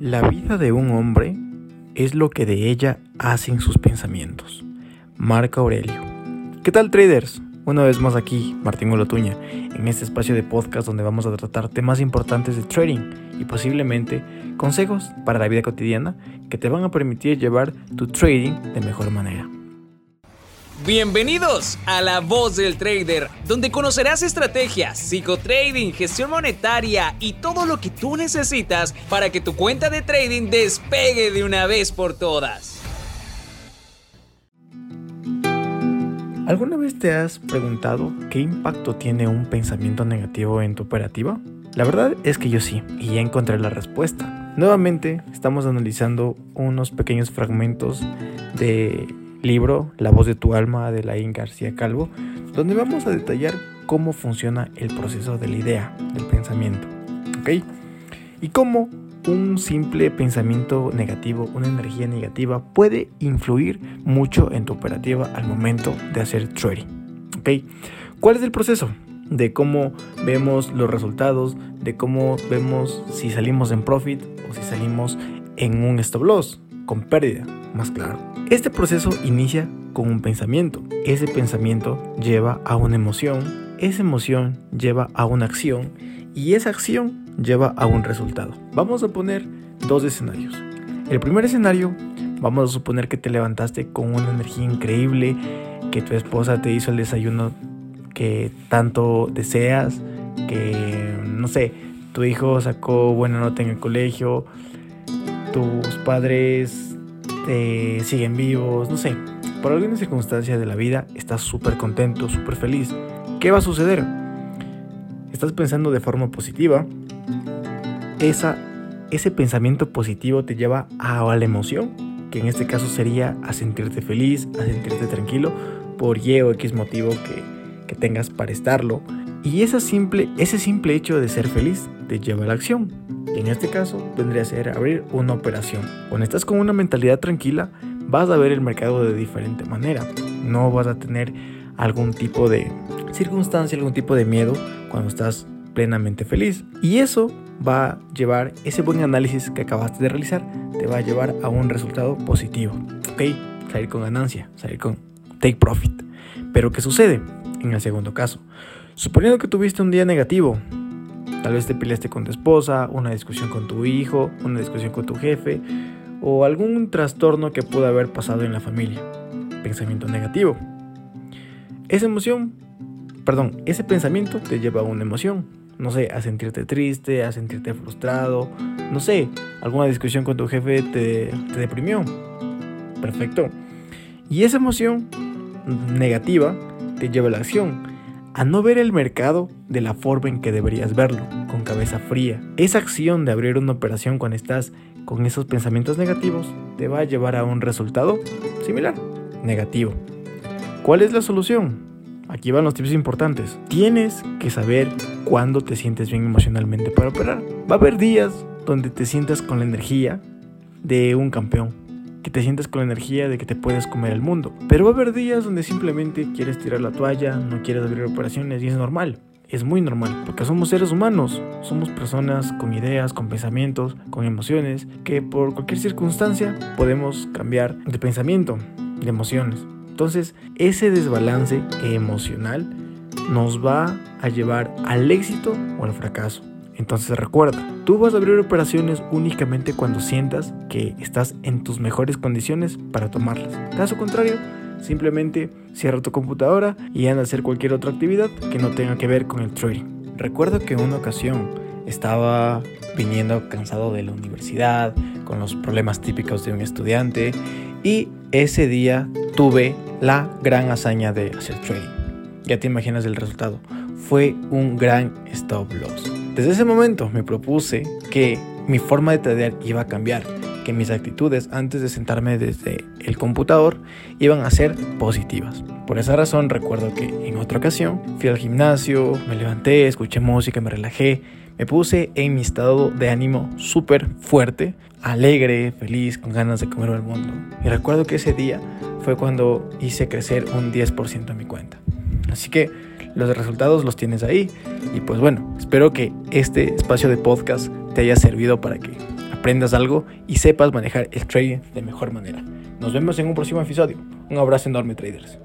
La vida de un hombre es lo que de ella hacen sus pensamientos. Marco Aurelio. ¿Qué tal traders? Una vez más aquí, Martín Olotuña, en este espacio de podcast donde vamos a tratar temas importantes de trading y posiblemente consejos para la vida cotidiana que te van a permitir llevar tu trading de mejor manera. Bienvenidos a La Voz del Trader, donde conocerás estrategias, psicotrading, gestión monetaria y todo lo que tú necesitas para que tu cuenta de trading despegue de una vez por todas. ¿Alguna vez te has preguntado qué impacto tiene un pensamiento negativo en tu operativa? La verdad es que yo sí, y ya encontré la respuesta. Nuevamente estamos analizando unos pequeños fragmentos de libro La voz de tu alma de Laín García Calvo, donde vamos a detallar cómo funciona el proceso de la idea, del pensamiento. ¿Ok? Y cómo un simple pensamiento negativo, una energía negativa puede influir mucho en tu operativa al momento de hacer trading. ¿Ok? ¿Cuál es el proceso? De cómo vemos los resultados, de cómo vemos si salimos en profit o si salimos en un stop loss, con pérdida, más claro. Este proceso inicia con un pensamiento. Ese pensamiento lleva a una emoción, esa emoción lleva a una acción y esa acción lleva a un resultado. Vamos a poner dos escenarios. El primer escenario, vamos a suponer que te levantaste con una energía increíble, que tu esposa te hizo el desayuno que tanto deseas, que no sé, tu hijo sacó buena nota en el colegio, tus padres siguen vivos, no sé, por alguna circunstancia de la vida estás súper contento, súper feliz. ¿Qué va a suceder? Estás pensando de forma positiva. Esa, ese pensamiento positivo te lleva a, la emoción, que en este caso sería a sentirte feliz, a sentirte tranquilo por Y o X motivo que, que tengas para estarlo. Y esa simple, ese simple hecho de ser feliz te lleva a la acción. En este caso, vendría a ser abrir una operación. Cuando estás con una mentalidad tranquila, vas a ver el mercado de diferente manera. No vas a tener algún tipo de circunstancia, algún tipo de miedo cuando estás plenamente feliz. Y eso va a llevar, ese buen análisis que acabaste de realizar, te va a llevar a un resultado positivo. ¿Ok? Salir con ganancia, salir con take profit. Pero ¿qué sucede en el segundo caso? Suponiendo que tuviste un día negativo, Tal vez te peleaste con tu esposa, una discusión con tu hijo, una discusión con tu jefe o algún trastorno que pudo haber pasado en la familia. Pensamiento negativo. Esa emoción, perdón, ese pensamiento te lleva a una emoción. No sé, a sentirte triste, a sentirte frustrado. No sé, alguna discusión con tu jefe te, te deprimió. Perfecto. Y esa emoción negativa te lleva a la acción a no ver el mercado de la forma en que deberías verlo, con cabeza fría. Esa acción de abrir una operación cuando estás con esos pensamientos negativos te va a llevar a un resultado similar, negativo. ¿Cuál es la solución? Aquí van los tips importantes. Tienes que saber cuándo te sientes bien emocionalmente para operar. Va a haber días donde te sientas con la energía de un campeón que te sientas con la energía de que te puedes comer el mundo. Pero va a haber días donde simplemente quieres tirar la toalla, no quieres abrir operaciones y es normal. Es muy normal, porque somos seres humanos, somos personas con ideas, con pensamientos, con emociones, que por cualquier circunstancia podemos cambiar de pensamiento, de emociones. Entonces, ese desbalance emocional nos va a llevar al éxito o al fracaso. Entonces recuerda, tú vas a abrir operaciones únicamente cuando sientas que estás en tus mejores condiciones para tomarlas. Caso contrario, simplemente cierra tu computadora y anda a hacer cualquier otra actividad que no tenga que ver con el trading. Recuerdo que una ocasión estaba viniendo cansado de la universidad, con los problemas típicos de un estudiante y ese día tuve la gran hazaña de hacer trading. Ya te imaginas el resultado. Fue un gran stop loss. Desde ese momento me propuse que mi forma de tradear iba a cambiar, que mis actitudes antes de sentarme desde el computador iban a ser positivas. Por esa razón recuerdo que en otra ocasión fui al gimnasio, me levanté, escuché música, me relajé, me puse en mi estado de ánimo súper fuerte, alegre, feliz, con ganas de comer el mundo. Y recuerdo que ese día fue cuando hice crecer un 10% en mi cuenta. Así que los resultados los tienes ahí. Y pues bueno, espero que este espacio de podcast te haya servido para que aprendas algo y sepas manejar el trading de mejor manera. Nos vemos en un próximo episodio. Un abrazo enorme traders.